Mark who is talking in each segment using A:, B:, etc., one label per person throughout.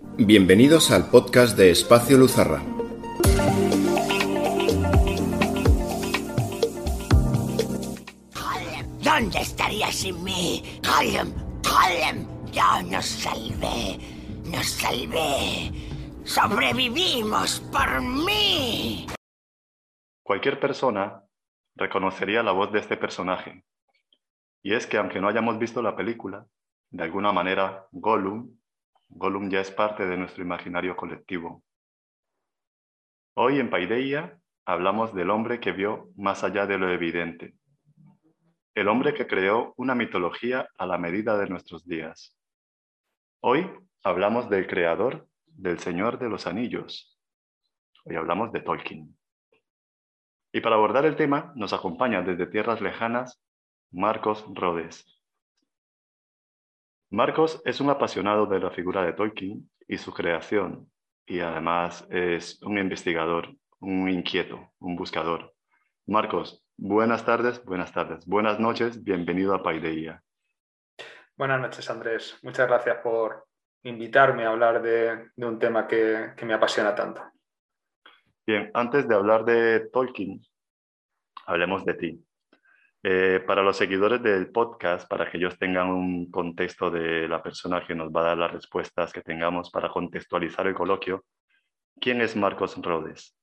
A: Bienvenidos al podcast de Espacio Luzarra.
B: ¿Dónde estaría sin mí? Gollum, Gollum, yo nos salvé, nos salvé. Sobrevivimos por mí.
C: Cualquier persona reconocería la voz de este personaje. Y es que aunque no hayamos visto la película, de alguna manera Gollum, Gollum ya es parte de nuestro imaginario colectivo. Hoy en Paideia hablamos del hombre que vio más allá de lo evidente, el hombre que creó una mitología a la medida de nuestros días. Hoy hablamos del creador del Señor de los Anillos. Hoy hablamos de Tolkien. Y para abordar el tema nos acompaña desde tierras lejanas Marcos Rodes. Marcos es un apasionado de la figura de Tolkien y su creación, y además es un investigador, un inquieto, un buscador. Marcos, buenas tardes, buenas tardes, buenas noches, bienvenido a Paideia.
D: Buenas noches, Andrés. Muchas gracias por invitarme a hablar de, un tema que, que me apasiona tanto.
C: Bien, antes de hablar de Tolkien, hablemos de ti. Eh, para los seguidores del podcast, para que ellos tengan un contexto de la persona que nos va a dar las respuestas que tengamos para contextualizar el coloquio, ¿quién es Marcos Rodes?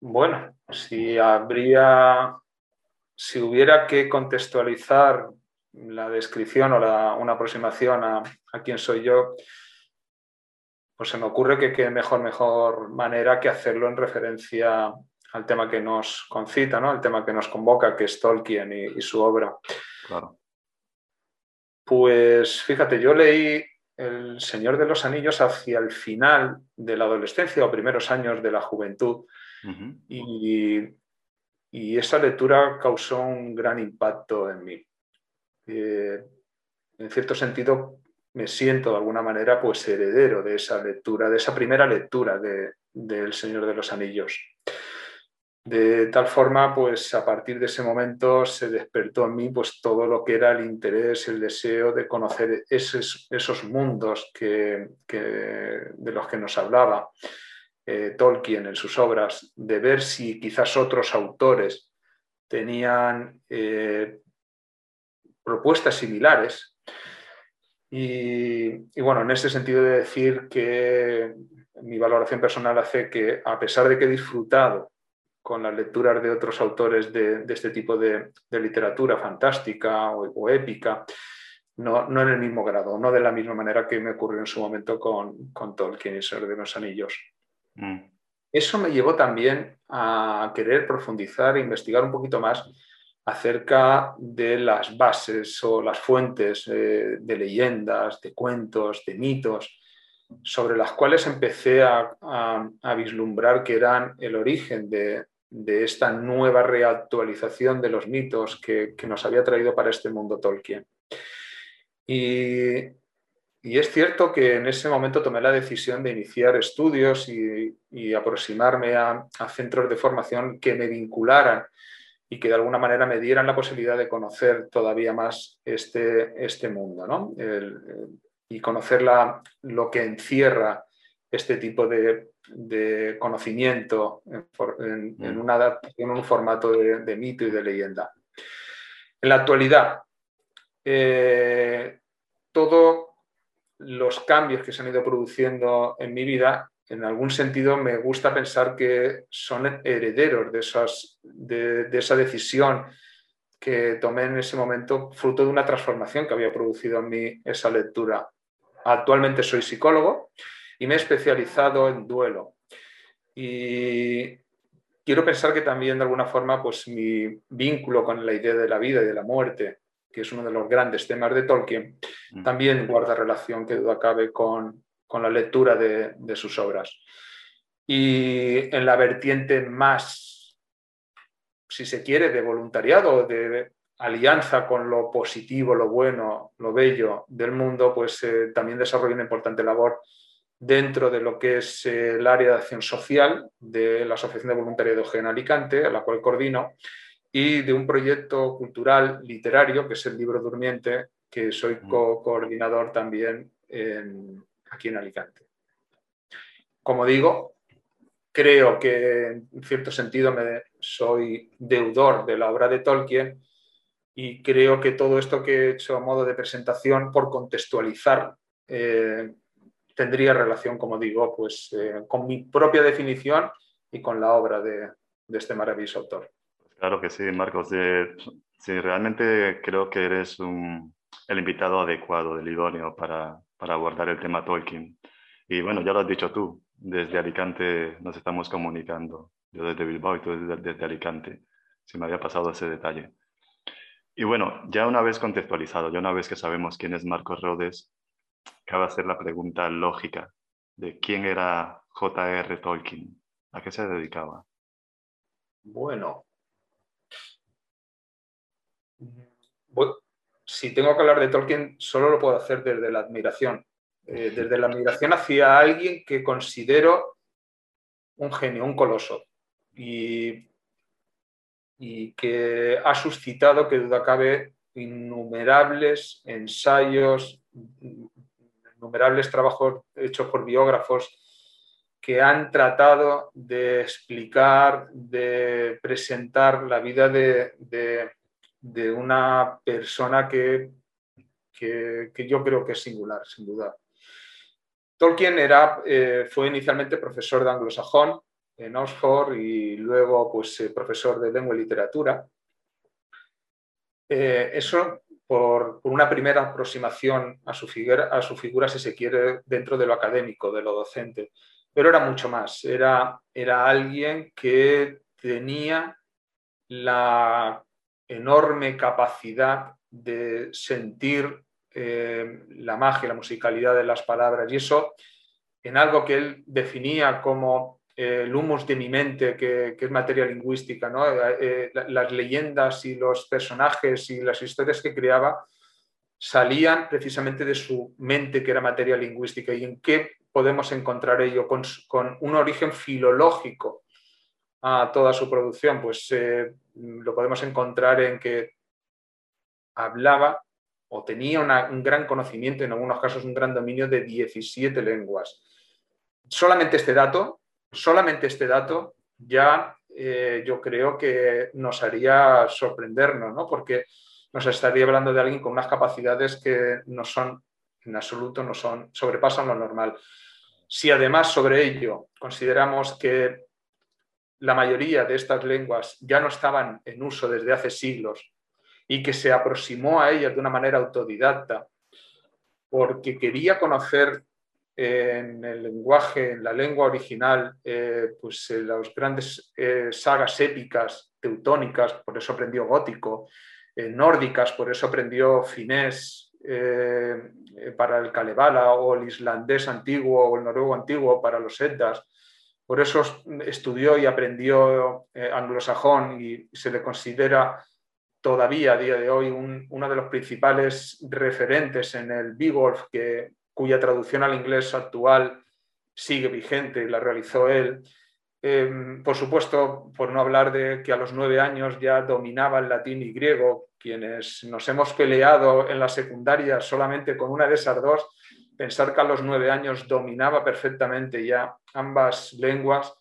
D: Bueno, si habría, si hubiera que contextualizar la descripción o una aproximación a, a quién soy yo, pues se me ocurre que qué mejor, mejor manera que hacerlo en referencia al tema que nos concita, ¿no? al tema que nos convoca, que es Tolkien y, su obra.
C: Claro.
D: Pues fíjate, yo leí El Señor de los Anillos hacia el final de la adolescencia o primeros años de la juventud y, y, esa lectura causó un gran impacto en mí. Eh, en cierto sentido, me siento de alguna manera pues heredero de esa lectura, de esa primera lectura de, del Señor de los Anillos. De tal forma, pues a partir de ese momento se despertó en mí pues todo lo que era el interés, el deseo de conocer esos, esos mundos que, de los que nos hablaba eh, Tolkien en sus obras, de ver si quizás otros autores tenían eh, propuestas similares. Y, bueno, en ese sentido de decir que mi valoración personal hace que, a pesar de que he disfrutado con las lecturas de otros autores de, este tipo de, literatura fantástica o, épica, no, no, en el mismo grado, no de la misma manera que me ocurrió en su momento con, con Tolkien y Ser de los Anillos. Mm. Eso me llevó también a querer profundizar e investigar un poquito más acerca de las bases o las fuentes eh, de leyendas, de cuentos, de mitos, sobre las cuales empecé a, vislumbrar que eran el origen de, esta nueva reactualización de los mitos que, nos había traído para este mundo Tolkien. Y, es cierto que en ese momento tomé la decisión de iniciar estudios y, aproximarme a, a centros de formación que me vincularan y que de alguna manera me dieran la posibilidad de conocer todavía más este, este mundo ¿no? y conocer lo que encierra este tipo de, conocimiento en, en, mm. en, un formato de, mito y de leyenda. En la actualidad, eh, todos los cambios que se han ido produciendo en mi vida en algún sentido me gusta pensar que son herederos de, esas, de, esa decisión que tomé en ese momento, fruto de una transformación que había producido en mí esa lectura. Actualmente soy psicólogo y me he especializado en duelo. Y quiero pensar que también de alguna forma pues mi vínculo con la idea de la vida y de la muerte, que es uno de los grandes temas de Tolkien, mm. también guarda relación, que duda cabe, con, con la lectura de, sus obras. Y en la vertiente más, si se quiere, de voluntariado, de alianza con lo positivo, lo bueno, lo bello del mundo, pues eh, también desarrolla una importante labor dentro de lo que es eh, el área de acción social de la Asociación de Voluntariado en Alicante, a la cual coordino, y de un proyecto cultural literario, que es el Libro Durmiente, que soy co-coordinador también aquí en Alicante. Como digo, creo que en cierto sentido me, soy deudor de la obra de Tolkien y creo que todo esto que he hecho a modo de presentación, por contextualizar, eh, tendría relación, como digo, pues, eh, con mi propia definición y con la obra de, este maravilloso autor.
C: Claro que sí, Marcos. sí, realmente creo que eres el invitado adecuado, el idóneo para, para abordar el tema Tolkien. Y bueno, ya lo has dicho tú, desde Alicante nos estamos comunicando. Yo desde Bilbao y tú desde, Alicante. Si me había pasado ese detalle. Y bueno, ya una vez contextualizado, ya una vez que sabemos quién es Marcos Rhodes, cabe hacer la pregunta lógica de quién era J.R. Tolkien, a qué se dedicaba.
D: Bueno, si tengo que hablar de Tolkien, solo lo puedo hacer desde la admiración. Eh, desde la admiración hacia alguien que considero un genio, un coloso. Y, y que ha suscitado, que duda cabe, innumerables ensayos, innumerables trabajos hechos por biógrafos que han tratado de explicar, de presentar la vida de, de, una persona que, que, yo creo que es singular, sin duda. Tolkien era, eh, fue inicialmente profesor de anglosajón en Oxford y luego pues, eh, profesor de lengua y literatura. Eh, eso por, una primera aproximación a su, figura, a su figura, si se quiere, dentro de lo académico, de lo docente. Pero era mucho más, era, era alguien que tenía la enorme capacidad de sentir eh, la magia, la musicalidad de las palabras y eso en algo que él definía como el humus de mi mente, que, es materia lingüística, ¿no? Eh, las leyendas y los personajes y las historias que creaba salían precisamente de su mente, que era materia lingüística. ¿Y en qué podemos encontrar ello? Con, un origen filológico a toda su producción, pues eh, lo podemos encontrar en que hablaba o tenía un gran conocimiento, en algunos casos un gran dominio de 17 lenguas. Solamente este dato solamente este dato ya eh, yo creo que nos haría sorprendernos, ¿no? porque nos estaría hablando de alguien con unas capacidades que no son, en absoluto, no son, sobrepasan lo normal. Si además sobre ello consideramos que la mayoría de estas lenguas ya no estaban en uso desde hace siglos y que se aproximó a ellas de una manera autodidacta porque quería conocer en el lenguaje, en la lengua original, eh, pues eh, las grandes eh, sagas épicas teutónicas, por eso aprendió gótico, nórdicas, por eso aprendió finés para el Kalevala, o el islandés antiguo o el noruego antiguo para los Eddas. Por eso estudió y aprendió anglosajón y se le considera todavía a día de hoy uno de los principales referentes en el Beowulf que cuya traducción al inglés actual sigue vigente la realizó él. Em, por supuesto, por no hablar de que a los nueve años ya dominaba el latín y griego, quienes nos hemos peleado en la secundaria solamente con una de esas dos, pensar que a los nueve años dominaba perfectamente ya ambas lenguas,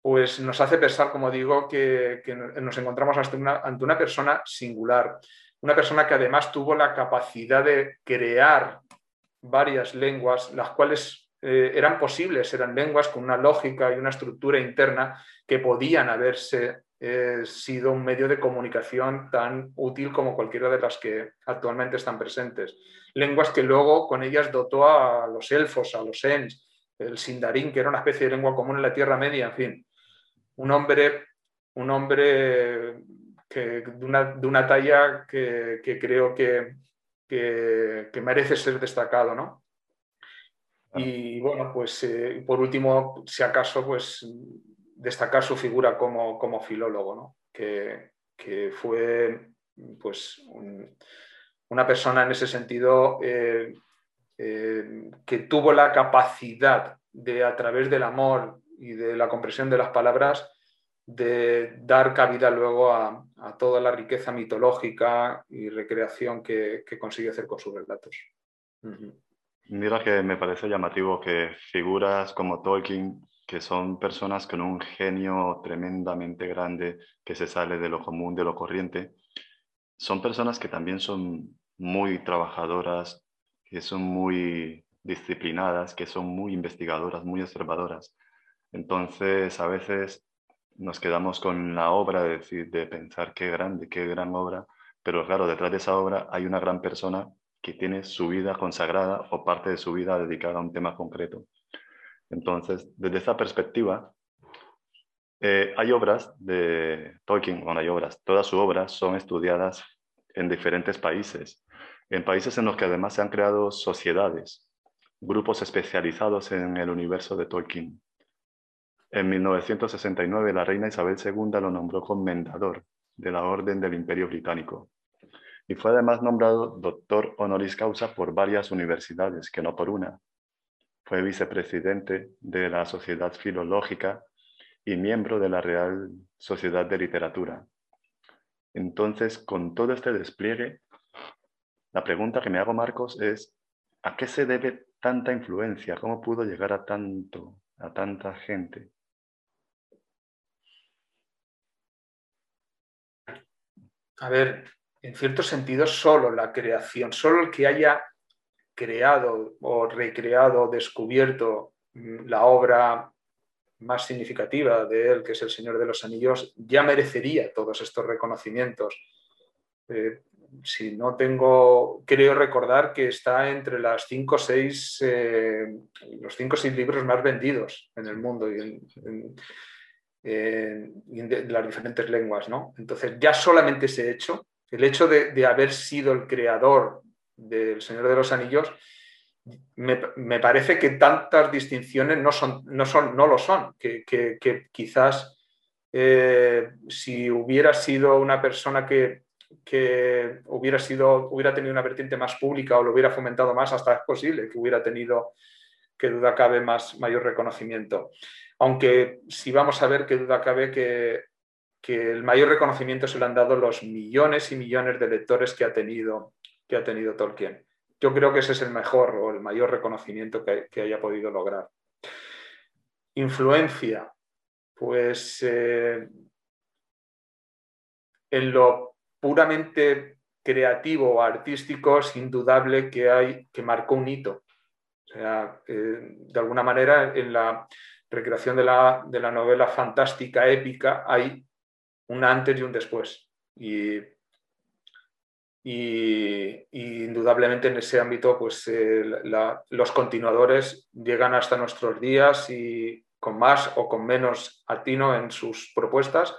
D: pues nos hace pensar, como digo, que, nos encontramos ante una, ante una persona singular, una persona que además tuvo la capacidad de crear varias lenguas, las cuales eh, eran posibles, eran lenguas con una lógica y una estructura interna que podían haberse eh, sido un medio de comunicación tan útil como cualquiera de las que actualmente están presentes. Lenguas que luego con ellas dotó a los elfos, a los ents, el sindarín, que era una especie de lengua común en la Tierra Media, en fin. Un hombre, un hombre que, de, una, talla que creo que, que, merece ser destacado, ¿no? Y bueno, pues eh, por último, si acaso, pues destacar su figura como, como filólogo, ¿no? que, fue pues una persona en ese sentido eh, eh, que tuvo la capacidad de, a través del amor y de la comprensión de las palabras, de dar cabida luego a, toda la riqueza mitológica y recreación que, consigue hacer con sus relatos.
C: Mira que me parece llamativo que figuras como Tolkien, que son personas con un genio tremendamente grande que se sale de lo común, de lo corriente, son personas que también son muy trabajadoras, que son muy disciplinadas, que son muy investigadoras, muy observadoras. Entonces, a veces nos quedamos con la obra de, decir, de pensar qué grande, qué gran obra, pero claro, detrás de esa obra hay una gran persona que tiene su vida consagrada o parte de su vida dedicada a un tema concreto. Entonces, desde esa perspectiva, eh, hay obras de Tolkien, bueno, hay obras, todas sus obras son estudiadas en diferentes países, en países en los que además se han creado sociedades, grupos especializados en el universo de Tolkien. En 1969 la reina Isabel II lo nombró comendador de la Orden del Imperio Británico y fue además nombrado doctor honoris causa por varias universidades, que no por una. Fue vicepresidente de la Sociedad Filológica y miembro de la Real Sociedad de Literatura. Entonces, con todo este despliegue, la pregunta que me hago, Marcos, es, ¿a qué se debe tanta influencia? ¿Cómo pudo llegar a tanto, a tanta gente?
D: A ver, en cierto sentido, solo la creación, solo el que haya creado o recreado, descubierto mm, la obra más significativa de él, que es El Señor de los Anillos, ya merecería todos estos reconocimientos. Eh, si no tengo, creo recordar que está entre las cinco o seis, eh, los cinco o seis libros más vendidos en el mundo y en, las diferentes lenguas. ¿no? Entonces, ya solamente ese hecho el hecho de, haber sido el creador del Señor de los Anillos, me, parece que tantas distinciones no, son, no, son, no lo son, que, quizás eh, si hubiera sido una persona que, hubiera, sido, hubiera tenido una vertiente más pública o lo hubiera fomentado más, hasta es posible que hubiera tenido, que duda cabe, más, mayor reconocimiento. Aunque si vamos a ver que duda cabe que que el mayor reconocimiento se le han dado los millones y millones de lectores que ha tenido, que ha tenido Tolkien. Yo creo que ese es el mejor o el mayor reconocimiento que, haya podido lograr. Influencia, pues eh, en lo puramente creativo o artístico es indudable que hay que marcó un hito. O sea, eh, de alguna manera en la recreación de la, de la novela fantástica épica hay un antes y un después. Y, indudablemente en ese ámbito, pues eh, los continuadores llegan hasta nuestros días y con más o con menos atino en sus propuestas,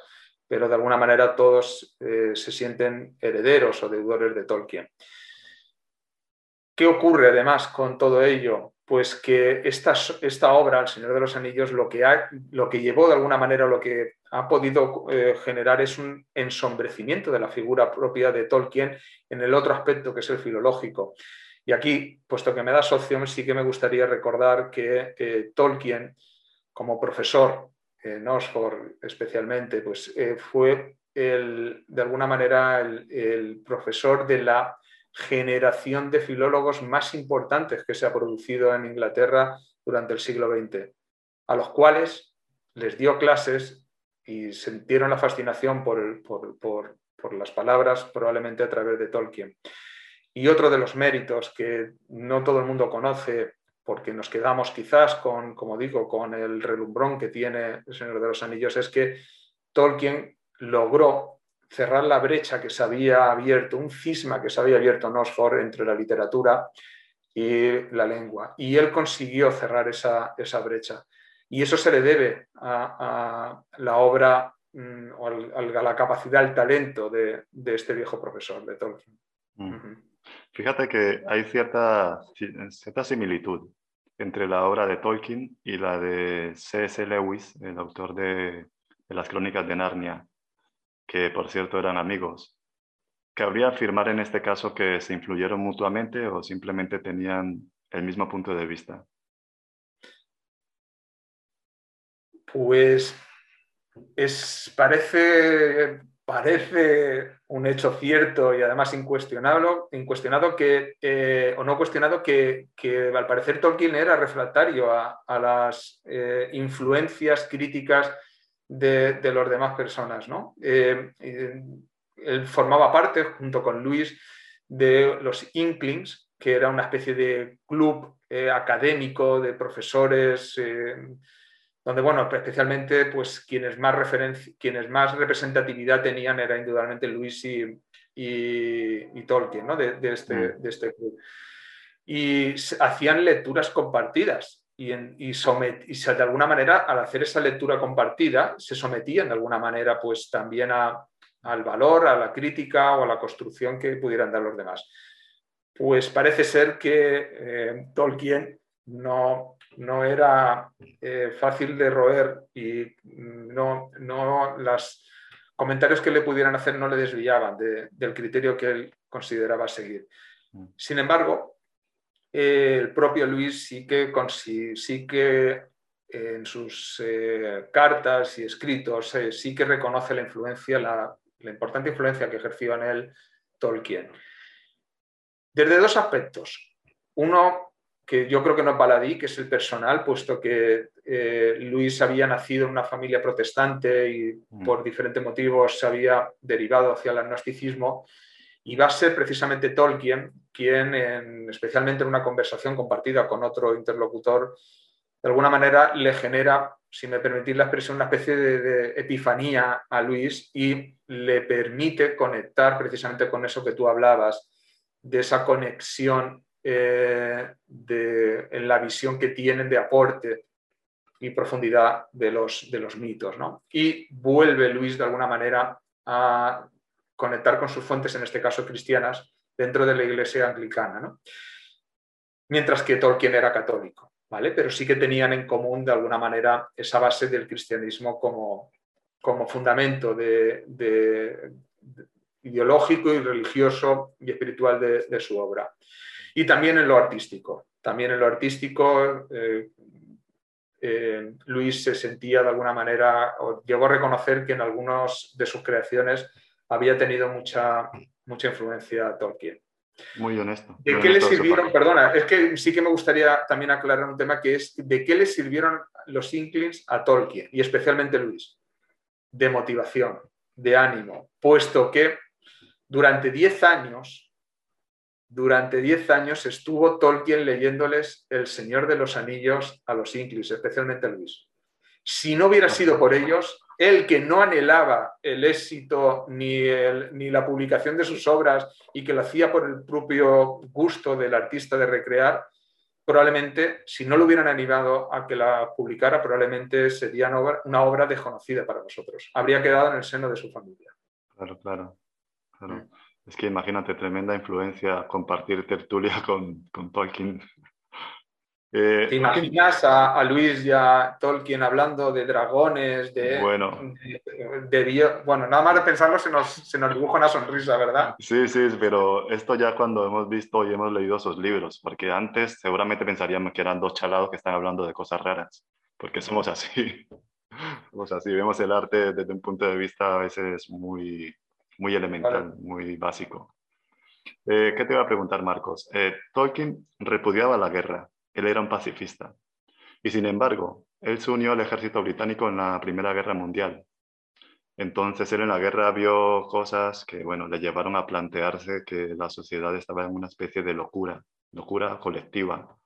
D: pero de alguna manera todos eh, se sienten herederos o deudores de Tolkien. ¿Qué ocurre además con todo ello? Pues que esta, esta obra, El Señor de los Anillos, lo que, lo que llevó de alguna manera, lo que ha podido eh, generar es un ensombrecimiento de la figura propia de Tolkien en el otro aspecto que es el filológico. Y aquí, puesto que me da socio, sí que me gustaría recordar que eh, Tolkien, como profesor en Oxford especialmente, pues eh, fue el, de alguna manera el, profesor de la generación de filólogos más importantes que se ha producido en Inglaterra durante el siglo XX, a los cuales les dio clases y sintieron la fascinación por, por, las palabras probablemente a través de Tolkien. Y otro de los méritos que no todo el mundo conoce, porque nos quedamos quizás con, como digo, con el relumbrón que tiene el Señor de los Anillos, es que Tolkien logró cerrar la brecha que se había abierto, un cisma que se había abierto en Oxford entre la literatura y la lengua. Y él consiguió cerrar esa, esa brecha. Y eso se le debe a, la obra mm, o a la capacidad, al talento de, este viejo profesor de Tolkien.
C: Mm. Fíjate que hay cierta, cierta similitud entre la obra de Tolkien y la de C.S. Lewis, el autor de, las crónicas de Narnia, que por cierto eran amigos. ¿Cabría afirmar en este caso que se influyeron mutuamente o simplemente tenían el mismo punto de vista?
D: Pues es, parece parece un hecho cierto y además incuestionado, incuestionado que, o no cuestionado que, al parecer Tolkien era refractario a, las eh, influencias críticas de, las demás personas. ¿no? Eh, él formaba parte, junto con Luis, de los Inklings, que era una especie de club académico de profesores donde, bueno, especialmente, pues quienes más, quienes más representatividad tenían era indudablemente Luis y, y, Tolkien, ¿no? De, este, mm. de, este, club. Y hacían lecturas compartidas y, y, de alguna manera, al hacer esa lectura compartida, se sometían de alguna manera, pues también a, al valor, a la crítica o a la construcción que pudieran dar los demás. Pues parece ser que eh, Tolkien no, no era eh, fácil de roer y no, no los comentarios que le pudieran hacer no le desviaban del criterio que él consideraba seguir. Mm. Sin embargo, el propio Luis sí que, sí que en sus eh, cartas y escritos eh, sí que reconoce la influencia, la, la importante influencia que ejerció en él Tolkien. Desde dos aspectos. Uno, que yo creo que no es baladí, que es el personal, puesto que eh, Luis había nacido en una familia protestante y mm. por diferentes motivos se había derivado hacia el agnosticismo. Y va a ser precisamente Tolkien quien, especialmente en una conversación compartida con otro interlocutor, de alguna manera le genera, si me permitís la expresión, una especie de epifanía a Luis y le permite conectar precisamente con eso que tú hablabas, de esa conexión eh, de, en la visión que tienen de aporte y profundidad de los, de los mitos. Y vuelve Luis de alguna manera a conectar con sus fuentes, en este caso cristianas, dentro de la iglesia anglicana. Mientras que Tolkien era católico, ¿vale? pero sí que tenían en común de alguna manera esa base del cristianismo como, como fundamento de, ideológico y religioso y espiritual de su obra. Y también en lo artístico. También en lo artístico, eh, eh, Luis se sentía de alguna manera, o llegó a reconocer que en algunas de sus creaciones había tenido mucha, mucha influencia Tolkien.
C: Muy honesto.
D: ¿De qué le sirvieron? Perdona, es que sí que me gustaría también aclarar un tema que es de qué le sirvieron los Inklings a Tolkien y especialmente Luis. De motivación, de ánimo, puesto que durante 10 años durante 10 años estuvo Tolkien leyéndoles El Señor de los Anillos a los Inklings, especialmente a Luis. Si no hubiera sido por ellos, él que no anhelaba el éxito ni, ni la publicación de sus obras y que lo hacía por el propio gusto del artista de recrear, probablemente, si no lo hubieran animado a que la publicara, probablemente sería una obra, una obra desconocida para nosotros. Habría quedado en el seno de su familia.
C: Claro, claro. claro. Mm. Es que imagínate, tremenda influencia compartir tertulia con, con Tolkien.
D: Eh, ¿Te imaginas a, Luis y a Tolkien hablando de dragones, de,
C: bueno.
D: De, bueno, nada más de pensarlo se nos, se nos dibuja una sonrisa, ¿verdad?
C: Sí, sí, pero esto ya cuando hemos visto y hemos leído sus libros, porque antes seguramente pensaríamos que eran dos chalados que están hablando de cosas raras, porque somos así. somos así, vemos el arte desde un punto de vista a veces muy, muy elemental, muy básico. Eh, ¿Qué te iba a preguntar, Marcos? Eh, Tolkien repudiaba la guerra, él era un pacifista. Y sin embargo, él se unió al ejército británico en la Primera Guerra Mundial. Entonces él en la guerra vio cosas que, bueno, le llevaron a plantearse que la sociedad estaba en una especie de locura, locura colectiva.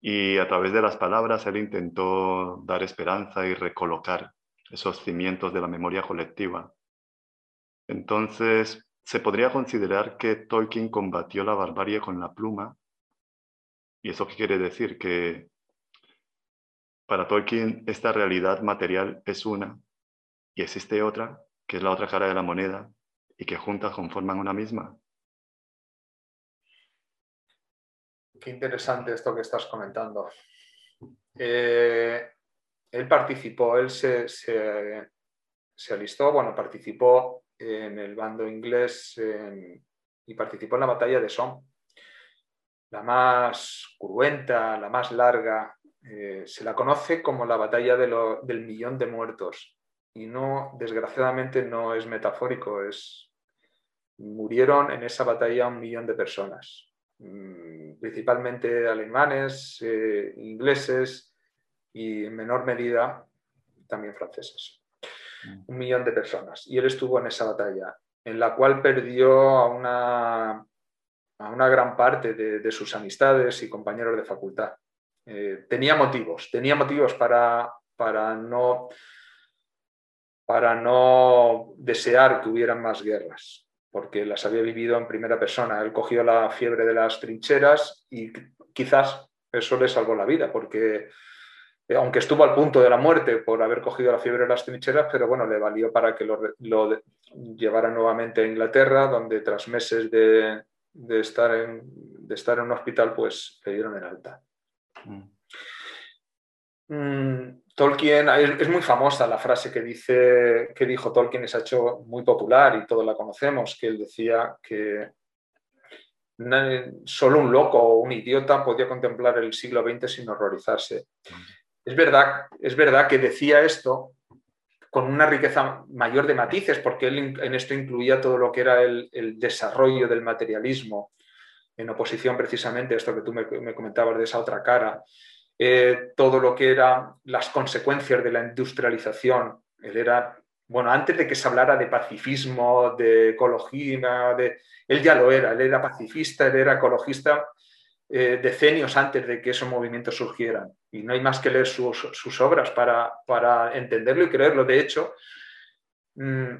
C: Y a través de las palabras él intentó dar esperanza y recolocar esos cimientos de la memoria colectiva. Entonces, se podría considerar que Tolkien combatió la barbarie con la pluma. ¿Y eso qué quiere decir? Que para Tolkien esta realidad material es una y existe otra, que es la otra cara de la moneda, y que juntas conforman una misma.
D: Qué interesante esto que estás comentando. Eh, él participó, él se, se alistó, bueno, participó en el bando inglés y participó en la batalla de Somme, la más cruenta, la más larga. Eh, se la conoce como la batalla del millón de muertos. y no, desgraciadamente no es metafórico, es murieron en esa batalla un millón de personas, mm, principalmente alemanes, eh, ingleses y en menor medida también franceses. Mm. Un millón de personas. Y él estuvo en esa batalla, en la cual perdió a una, a una gran parte de, sus amistades y compañeros de facultad. Eh, tenía motivos, tenía motivos para, para, no, para no desear que hubieran más guerras, porque las había vivido en primera persona. Él cogió la fiebre de las trincheras y quizás eso le salvó la vida, porque eh, aunque estuvo al punto de la muerte por haber cogido la fiebre de las trincheras, pero bueno, le valió para que lo, llevara nuevamente a Inglaterra, donde tras meses de, estar, en, de estar en un hospital, pues le dieron el alta. Mm. Mm, Tolkien, es, muy famosa la frase que, dice, que dijo Tolkien, se ha hecho muy popular y todos la conocemos, que él decía que solo un loco o un idiota podía contemplar el siglo XX sin horrorizarse. Es verdad, es verdad que decía esto con una riqueza mayor de matices, porque él en esto incluía todo lo que era el, desarrollo del materialismo, en oposición precisamente a esto que tú me, comentabas de esa otra cara, eh, todo lo que eran las consecuencias de la industrialización. Él era, bueno, antes de que se hablara de pacifismo, de ecología, de, él ya lo era, él era pacifista, él era ecologista eh, decenios antes de que esos movimientos surgieran. Y no hay más que leer sus, obras para, entenderlo y creerlo. De hecho, mm,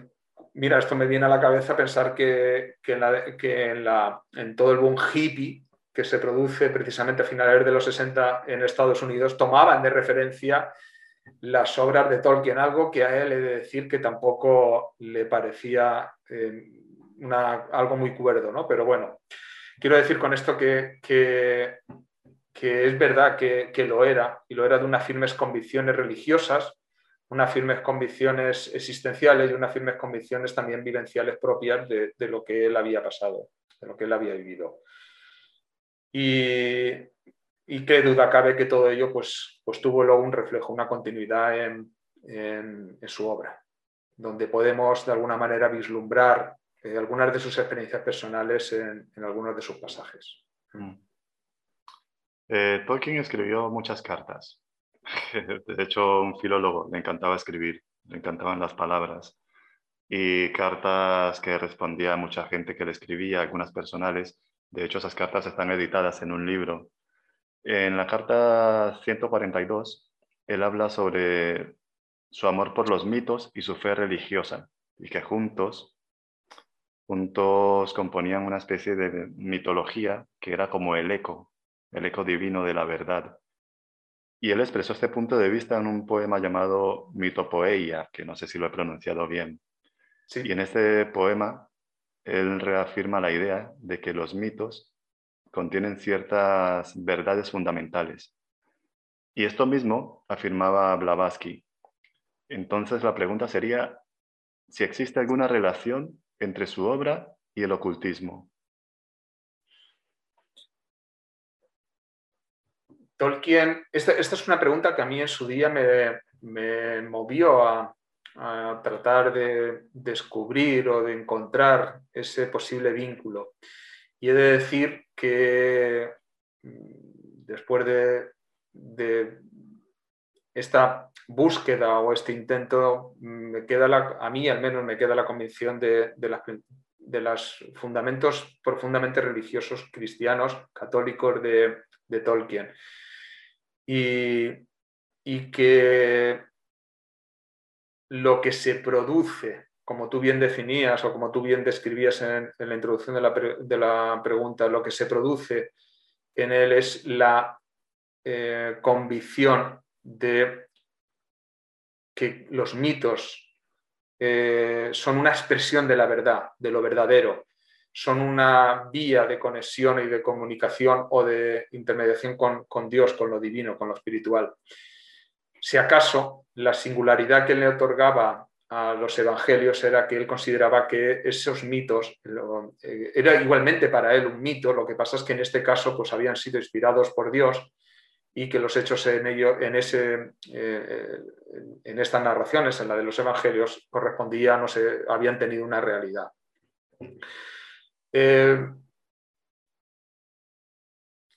D: mira, esto me viene a la cabeza pensar que, en, en, todo el boom hippie que se produce precisamente a finales de los 60 en Estados Unidos, tomaban de referencia las obras de Tolkien, algo que a él he de decir que tampoco le parecía eh, algo muy cuerdo, ¿no? Pero bueno, quiero decir con esto que, es verdad que, lo era, y lo era de unas firmes convicciones religiosas, unas firmes convicciones existenciales y unas firmes convicciones también vivenciales propias de, de lo que él había pasado, de lo que él había vivido. Y, qué duda cabe que todo ello pues, pues tuvo luego un reflejo, una continuidad en, su obra, donde podemos de alguna manera vislumbrar eh, algunas de sus experiencias personales en, algunos de sus pasajes. Mm.
C: Eh, Tolkien escribió muchas cartas. De hecho, un filólogo le encantaba escribir, le encantaban las palabras. Y cartas que respondía a mucha gente que le escribía, algunas personales, de hecho, esas cartas están editadas en un libro. En la carta 142, él habla sobre su amor por los mitos y su fe religiosa, y que juntos, juntos componían una especie de mitología que era como el eco, el eco divino de la verdad. Y él expresó este punto de vista en un poema llamado Mitopoeia, que no sé si lo he pronunciado bien. Y en este poema él reafirma la idea de que los mitos contienen ciertas verdades fundamentales. Y esto mismo afirmaba Blavatsky. Entonces la pregunta sería si existe alguna relación entre su obra y el ocultismo.
D: Tolkien, esta, es una pregunta que a mí en su día me, me movió a, a tratar de descubrir o de encontrar ese posible vínculo. Y he de decir que mm, después de, esta búsqueda o este intento, mm, me queda a mí al menos me queda la convicción de, de los fundamentos profundamente religiosos cristianos, católicos de, Tolkien. Y, y que lo que se produce, como tú bien definías o como tú bien describías en, la introducción de la, pregunta, lo que se produce en él es la eh, convicción de que los mitos eh, son una expresión de la verdad, de lo verdadero, son una vía de conexión y de comunicación o de intermediación con Dios, con lo divino, con lo espiritual. Si acaso la singularidad que le otorgaba a los evangelios era que él consideraba que esos mitos, eh, era igualmente para él un mito, lo que pasa es que en este caso pues habían sido inspirados por Dios y que los hechos en, ello, en, ese, eh, en estas narraciones, en la de los evangelios, correspondían, no sé, habían tenido una realidad. Eh,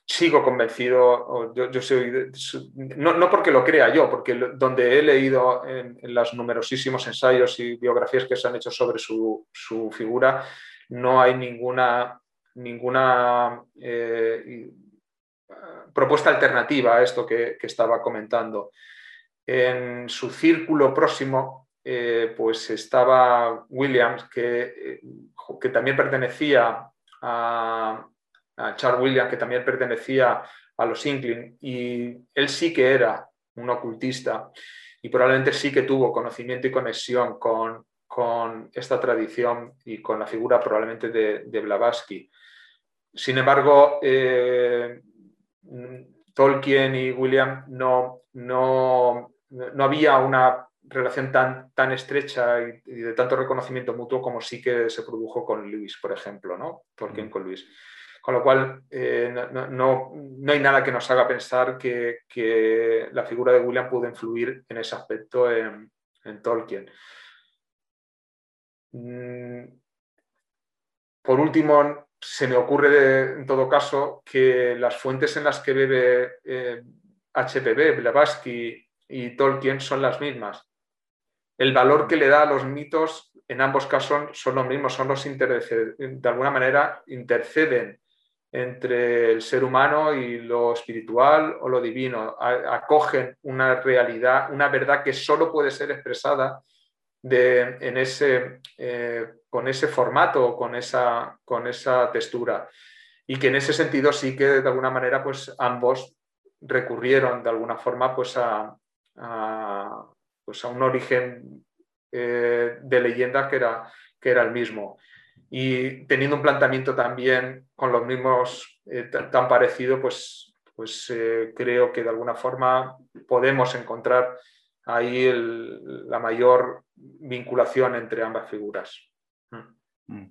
D: sigo convencido, yo, soy, no, porque lo crea yo, porque donde he leído en, los numerosísimos ensayos y biografías que se han hecho sobre su, figura, no hay ninguna, ninguna eh, propuesta alternativa a esto que, estaba comentando. En su círculo próximo, eh, pues estaba Williams, que, eh, también pertenecía a, Charles Williams, que también pertenecía a los Inkling, y él sí que era un ocultista y probablemente sí que tuvo conocimiento y conexión con, esta tradición y con la figura probablemente de, Blavatsky. Sin embargo, eh, Tolkien y William no, no, no, había una relación tan, tan estrecha y, de tanto reconocimiento mutuo como sí que se produjo con Lewis, por ejemplo, ¿no? Tolkien mm. con Lewis. Con lo cual, eh, no, hay nada que nos haga pensar que, la figura de William pudo influir en ese aspecto en, Tolkien. Mm, por último, se me ocurre en todo caso que las fuentes en las que bebe eh, HPB, Blavatsky y Tolkien son las mismas. El valor que le da a los mitos en ambos casos son los mismos, son los de alguna manera interceden entre el ser humano y lo espiritual o lo divino. Acogen una realidad, una verdad que solo puede ser expresada en ese, eh, con ese formato, con esa, con esa textura. Y que en ese sentido sí que de alguna manera pues ambos recurrieron de alguna forma pues a, pues a un origen eh, de leyenda que era, que era el mismo y teniendo un planteamiento también con los mismos eh, tan parecido, pues, pues creo que de alguna forma podemos encontrar ahí la mayor vinculación entre ambas figuras.
C: Mm.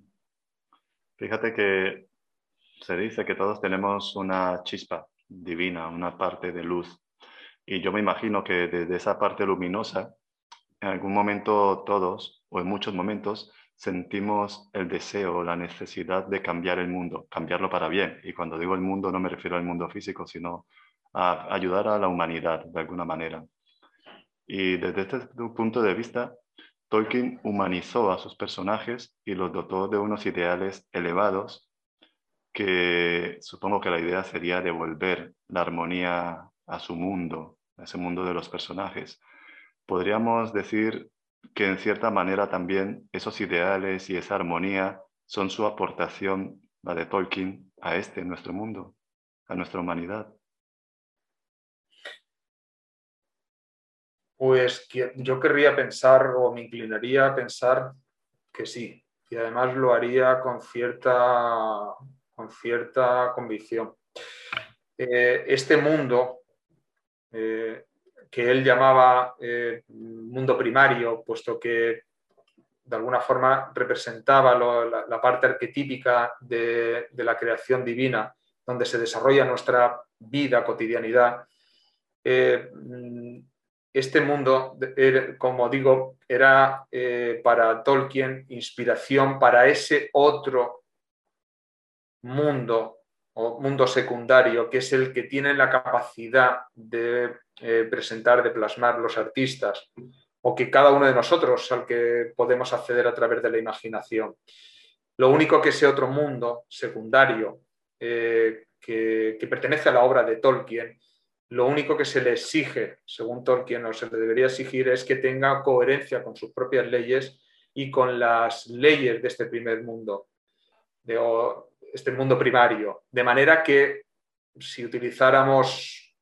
C: Fíjate que se dice que todos tenemos una chispa divina, una parte de luz. Y yo me imagino que desde esa parte luminosa, en algún momento todos, o en muchos momentos, sentimos el deseo, la necesidad de cambiar el mundo, cambiarlo para bien. Y cuando digo el mundo no me refiero al mundo físico, sino a ayudar a la humanidad de alguna manera. Y desde este punto de vista, Tolkien humanizó a sus personajes y los dotó de unos ideales elevados que supongo que la idea sería devolver la armonía a su mundo, a ese mundo de los personajes. Podríamos decir que en cierta manera también esos ideales y esa armonía son su aportación, la de Tolkien, a este, nuestro mundo, a nuestra humanidad.
D: Pues yo querría pensar o me inclinaría a pensar que sí, y además lo haría con cierta, con cierta convicción. Eh, este mundo eh, que él llamaba eh, mundo primario, puesto que de alguna forma representaba la, parte arquetípica de, la creación divina, donde se desarrolla nuestra vida, cotidianidad. Este mundo, como digo, era eh, para Tolkien inspiración para ese otro mundo o mundo secundario, que es el que tiene la capacidad de eh, presentar, de plasmar los artistas, o que cada uno de nosotros al que podemos acceder a través de la imaginación. Lo único que ese otro mundo secundario eh, que, pertenece a la obra de Tolkien, lo único que se le exige, según Tolkien, o se le debería exigir, es que tenga coherencia con sus propias leyes y con las leyes de este primer mundo. De, este mundo primario. De manera que si utilizáramos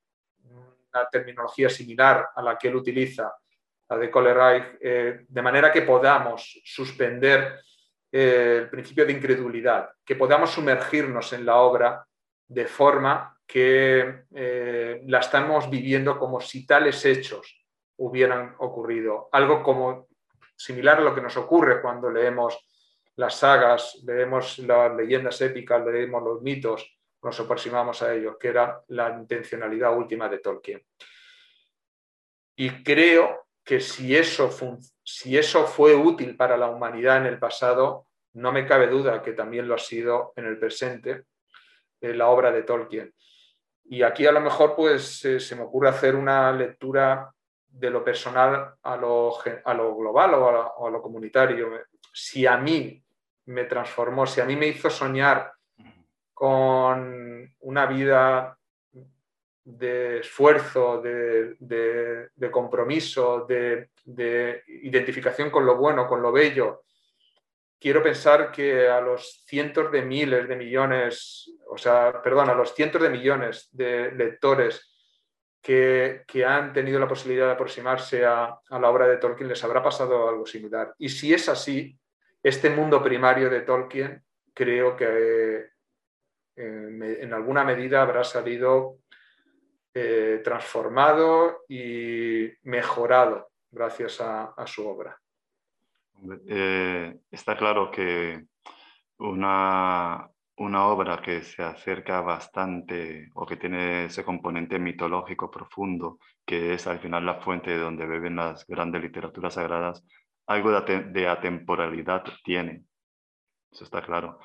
D: una terminología similar a la que él utiliza, la de Kohlereich, eh, de manera que podamos suspender eh, el principio de incredulidad, que podamos sumergirnos en la obra de forma que eh, la estamos viviendo como si tales hechos hubieran ocurrido. Algo como similar a lo que nos ocurre cuando leemos las sagas, leemos las leyendas épicas, leemos los mitos nos aproximamos a ello, que era la intencionalidad última de Tolkien. Y creo que si eso, si eso fue útil para la humanidad en el pasado, no me cabe duda que también lo ha sido en el presente la obra de Tolkien. Y aquí a lo mejor pues se me ocurre hacer una lectura de lo personal a lo, a lo global o a, lo comunitario. Si a mí me transformó, si a mí me hizo soñar con una vida de esfuerzo, de, compromiso, de, identificación con lo bueno, con lo bello. Quiero pensar que a los cientos de miles de millones, o sea, perdón, a los cientos de millones de lectores que, han tenido la posibilidad de aproximarse a, la obra de Tolkien les habrá pasado algo similar. Y si es así, este mundo primario de Tolkien creo que eh, en alguna medida habrá salido eh, transformado y mejorado gracias a, su obra.
C: Eh, está claro que una, una obra que se acerca bastante o que tiene ese componente mitológico profundo, que es al final la fuente de donde beben las grandes literaturas sagradas, algo de, atemporalidad tiene. Eso está claro.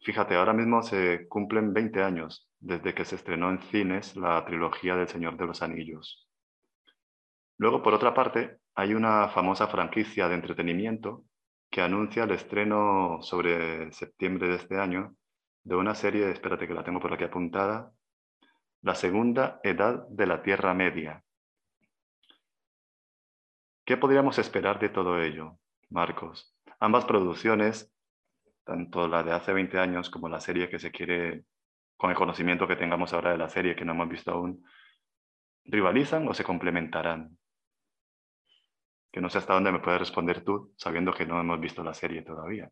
C: Fíjate, ahora mismo se cumplen 20 años desde que se estrenó en cines la trilogía del Señor de los Anillos. Luego, por otra parte, hay una famosa franquicia de entretenimiento que anuncia el estreno sobre septiembre de este año de una serie, espérate que la tengo por aquí apuntada, La Segunda Edad de la Tierra Media. ¿Qué podríamos esperar de todo ello, Marcos? Ambas producciones tanto la de hace 20 años como la serie que se quiere, con el conocimiento que tengamos ahora de la serie que no hemos visto aún, rivalizan o se complementarán? Que no sé hasta dónde me puedes responder tú, sabiendo que no hemos visto la serie todavía.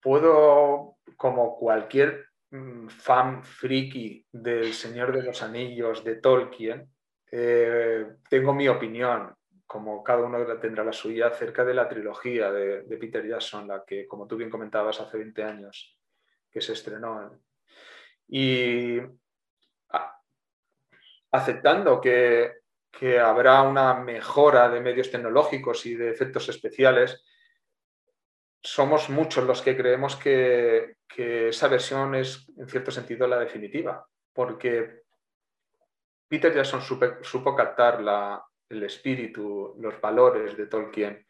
D: Puedo, como cualquier mm, fan friki del Señor de los Anillos de Tolkien, eh, tengo mi opinión como cada uno tendrá la suya, acerca de la trilogía de, Peter Jackson, la que, como tú bien comentabas, hace 20 años que se estrenó. Y aceptando que, habrá una mejora de medios tecnológicos y de efectos especiales, somos muchos los que creemos que, esa versión es, en cierto sentido, la definitiva, porque Peter Jackson supo captar la, el espíritu, los valores de Tolkien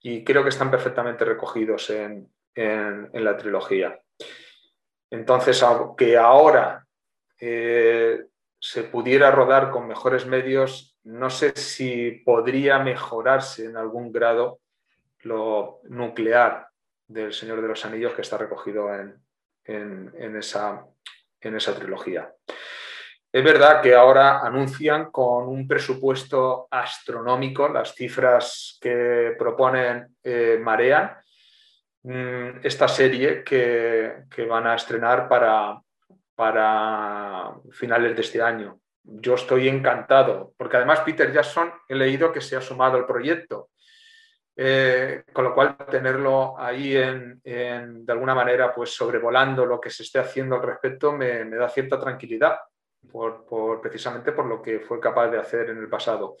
D: y creo que están perfectamente recogidos en, la trilogía. Entonces, que ahora eh, se pudiera rodar con mejores medios, no sé si podría mejorarse en algún grado lo nuclear del Señor de los Anillos que está recogido en esa, en esa trilogía. Es verdad que ahora anuncian con un presupuesto astronómico, las cifras que proponen eh, marean, mm, esta serie que, van a estrenar para, para finales de este año. Yo estoy encantado, porque además Peter Jackson he leído que se ha sumado al proyecto. Eh, con lo cual tenerlo ahí en, de alguna manera pues sobrevolando lo que se esté haciendo al respecto me da cierta tranquilidad por, precisamente por lo que fue capaz de hacer en el pasado.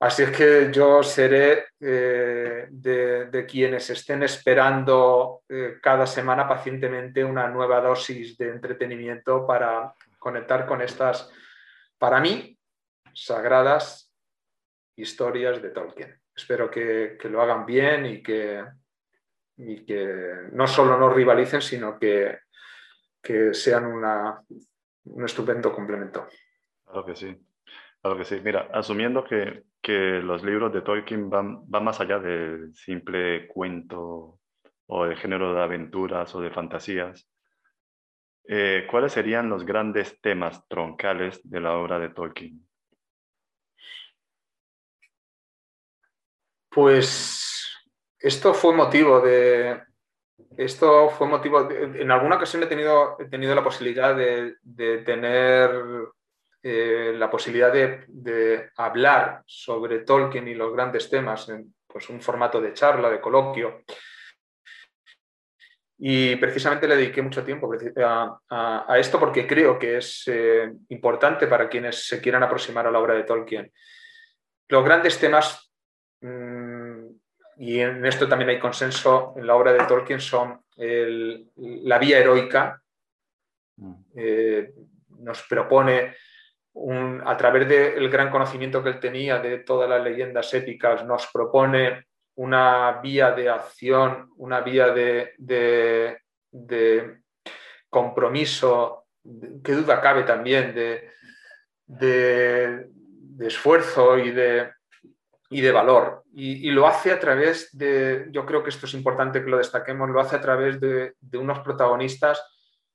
D: Así es que yo seré eh, de, quienes estén esperando eh, cada semana pacientemente una nueva dosis de entretenimiento para conectar con estas, para mí, sagradas historias de Tolkien. Espero que, lo hagan bien y que, y que no solo no rivalicen, sino que, que sean una, un estupendo complemento.
C: Claro que sí, claro que sí. Mira, asumiendo que, los libros de Tolkien van, más allá del simple cuento o del género de aventuras o de fantasías, eh, ¿cuáles serían los grandes temas troncales de la obra de Tolkien?
D: Pues esto fue motivo de, esto fue motivo, en alguna ocasión he tenido, he tenido la posibilidad de, tener eh, la posibilidad de, hablar sobre Tolkien y los grandes temas en pues, un formato de charla, de coloquio. Y precisamente le dediqué mucho tiempo a, esto porque creo que es eh, importante para quienes se quieran aproximar a la obra de Tolkien. Los grandes temas, mm, y en esto también hay consenso en la obra de Tolkien, son la vía heroica. Mm. Eh, nos propone a través del gran conocimiento que él tenía de todas las leyendas épicas, nos propone una vía de acción, una vía de, compromiso, que duda cabe también, de, esfuerzo y de, y de valor. Y, lo hace a través de, yo creo que esto es importante que lo destaquemos, lo hace a través de, unos protagonistas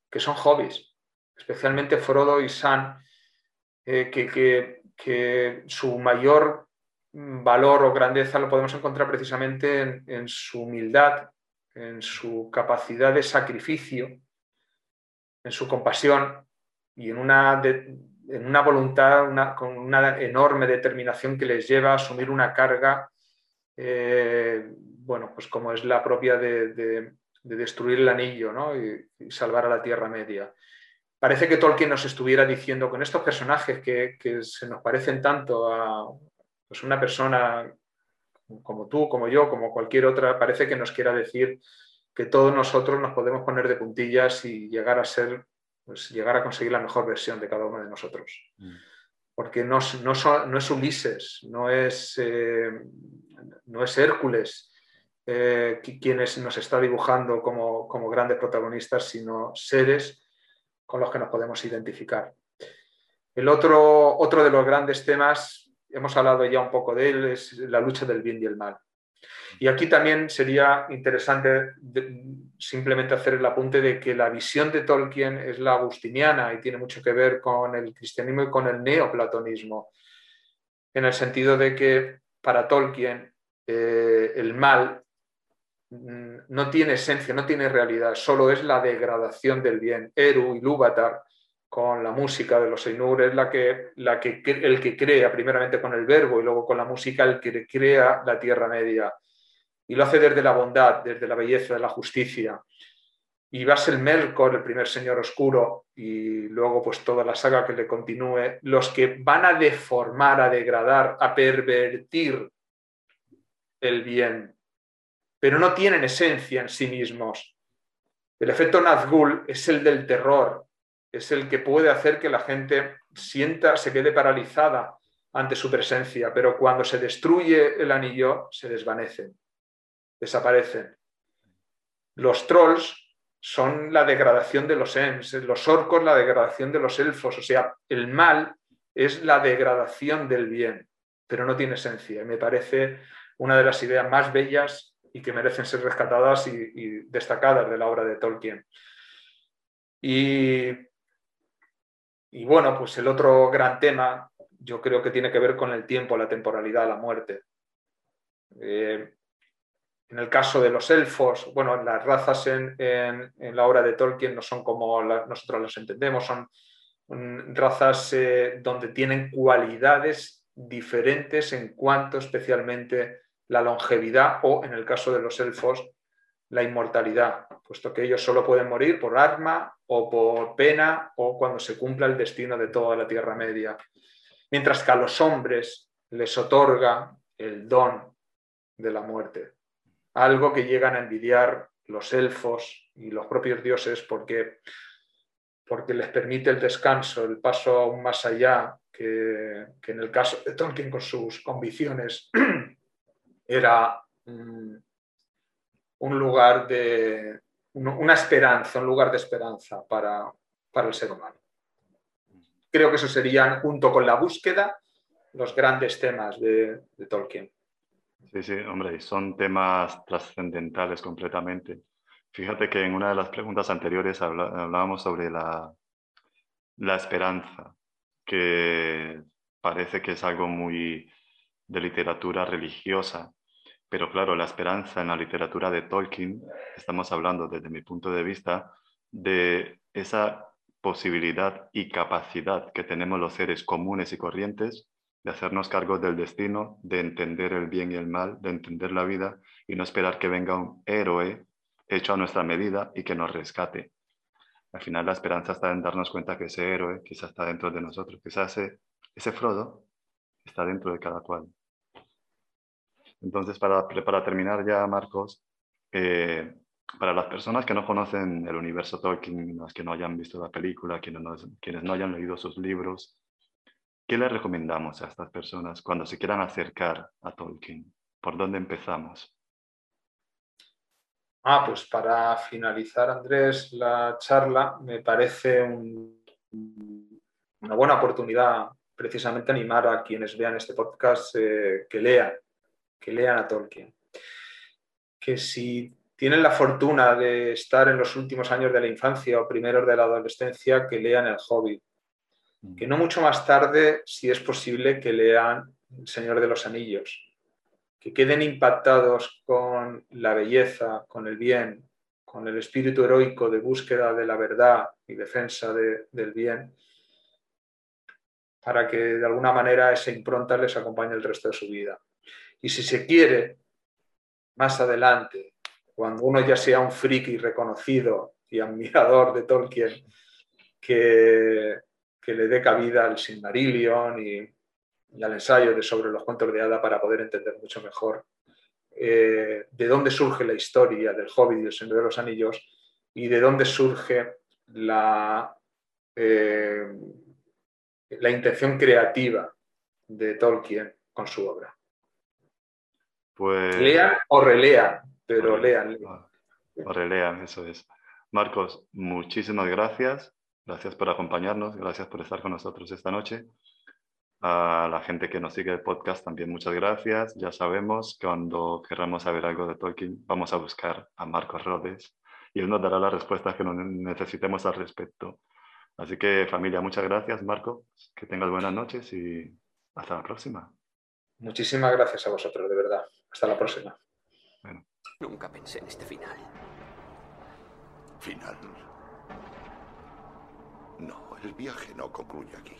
D: que son hobbies, especialmente Frodo y Sam, eh, que, que, su mayor valor o grandeza lo podemos encontrar precisamente en, su humildad, en su capacidad de sacrificio, en su compasión y en una, en una voluntad con una enorme determinación que les lleva a asumir una carga, eh, bueno, pues como es la propia de, destruir el anillo y salvar a la Tierra Media. Parece que Tolkien nos estuviera diciendo con estos personajes que, se nos parecen tanto a pues, una persona como tú, como yo, como cualquier otra, parece que nos quiera decir que todos nosotros nos podemos poner de puntillas y llegar a ser, pues, llegar a conseguir la mejor versión de cada uno de nosotros. Mm. Porque no, no, es Ulises, no es, eh, no es Hércules, eh, quienes nos está dibujando como, como grandes protagonistas, sino seres con los que nos podemos identificar. El otro, otro de los grandes temas, hemos hablado ya un poco de él, es la lucha del bien y el mal. Y aquí también sería interesante simplemente hacer el apunte de que la visión de Tolkien es la agustiniana y tiene mucho que ver con el cristianismo y con el neoplatonismo, en el sentido de que para Tolkien eh, el mal Mm, no tiene esencia, no tiene realidad, solo es la degradación del bien. Eru y Lúvatar, con la música de los Ainur, es la que, la que, el que crea, primeramente con el verbo y luego con la música, el que crea la Tierra Media. Y lo hace desde la bondad, desde la belleza, de la justicia. Y va a ser Melkor, el primer señor oscuro, y luego pues toda la saga que le continúe, los que van a deformar, a degradar, a pervertir el bien, pero no tienen esencia en sí mismos. El efecto Nazgul es el del terror, es el que puede hacer que la gente sienta, se quede paralizada ante su presencia, pero cuando se destruye el anillo, se desvanecen, desaparecen. Los trolls son la degradación de los Ents, los orcos la degradación de los elfos, o sea, el mal es la degradación del bien, pero no tiene esencia. Y me parece una de las ideas más bellas y que merecen ser rescatadas y, destacadas de la obra de Tolkien. Y, bueno, pues el otro gran tema yo creo que tiene que ver con el tiempo, la temporalidad, la muerte. Eh, en el caso de los elfos, bueno, las razas en, la obra de Tolkien no son como nosotros las entendemos, son razas eh, donde tienen cualidades diferentes en cuanto especialmente la longevidad o, en el caso de los elfos, la inmortalidad, puesto que ellos solo pueden morir por arma o por pena o cuando se cumpla el destino de toda la Tierra Media. Mientras que a los hombres les otorga el don de la muerte, algo que llegan a envidiar los elfos y los propios dioses porque, porque les permite el descanso, el paso aún más allá que, que en el caso de Tolkien con sus convicciones era un, lugar de, una esperanza, un lugar de esperanza para, el ser humano. Creo que eso serían, junto con la búsqueda, los grandes temas de, Tolkien.
C: Sí, sí, hombre, son temas trascendentales completamente. Fíjate que en una de las preguntas anteriores hablábamos sobre la, la esperanza, que parece que es algo muy de literatura religiosa, pero claro, la esperanza en la literatura de Tolkien, estamos hablando desde mi punto de vista de esa posibilidad y capacidad que tenemos los seres comunes y corrientes de hacernos cargo del destino, de entender el bien y el mal, de entender la vida y no esperar que venga un héroe hecho a nuestra medida y que nos rescate. Al final la esperanza está en darnos cuenta que ese héroe quizás está dentro de nosotros, quizás ese, ese Frodo está dentro de cada cual. Entonces, para, para terminar ya, Marcos, eh, para las personas que no conocen el universo Tolkien, las que no hayan visto la película, quienes no, no hayan leído sus libros, ¿qué les recomendamos a estas personas cuando se quieran acercar a Tolkien? ¿Por dónde empezamos?
D: Ah, pues para finalizar, Andrés, la charla, me parece una buena oportunidad precisamente animar a quienes vean este podcast eh, que lean, que lean a Tolkien. Que si tienen la fortuna de estar en los últimos años de la infancia o primeros de la adolescencia, que lean El Hobbit. Mm. Que no mucho más tarde, si es posible, que lean El Señor de los Anillos. Que queden impactados con la belleza, con el bien, con el espíritu heroico de búsqueda de la verdad y defensa del bien, para que de alguna manera esa impronta les acompañe el resto de su vida. Y si se quiere, más adelante, cuando uno ya sea un friki reconocido y admirador de Tolkien, que, que le dé cabida al Silmarillion y, y, al ensayo de sobre los cuentos de hada para poder entender mucho mejor eh, de dónde surge la historia del Hobbit y el Señor de los Anillos y de dónde surge la, eh, la intención creativa de Tolkien con su obra.
C: Pues...
D: Lean o relean, pero lean.
C: O relean, eso es. Marcos, muchísimas gracias. Gracias por acompañarnos, gracias por estar con nosotros esta noche. A la gente que nos sigue el podcast también muchas gracias. Ya sabemos que cuando queramos saber algo de Tolkien, vamos a buscar a Marcos Rodes y él nos dará las respuestas que necesitemos al respecto. Así que familia, muchas gracias Marco, que tengas buenas noches y hasta la próxima.
D: Muchísimas gracias a vosotros, de verdad. Hasta la próxima.
E: Nunca pensé en este final.
F: ¿Final? No, el viaje no concluye aquí.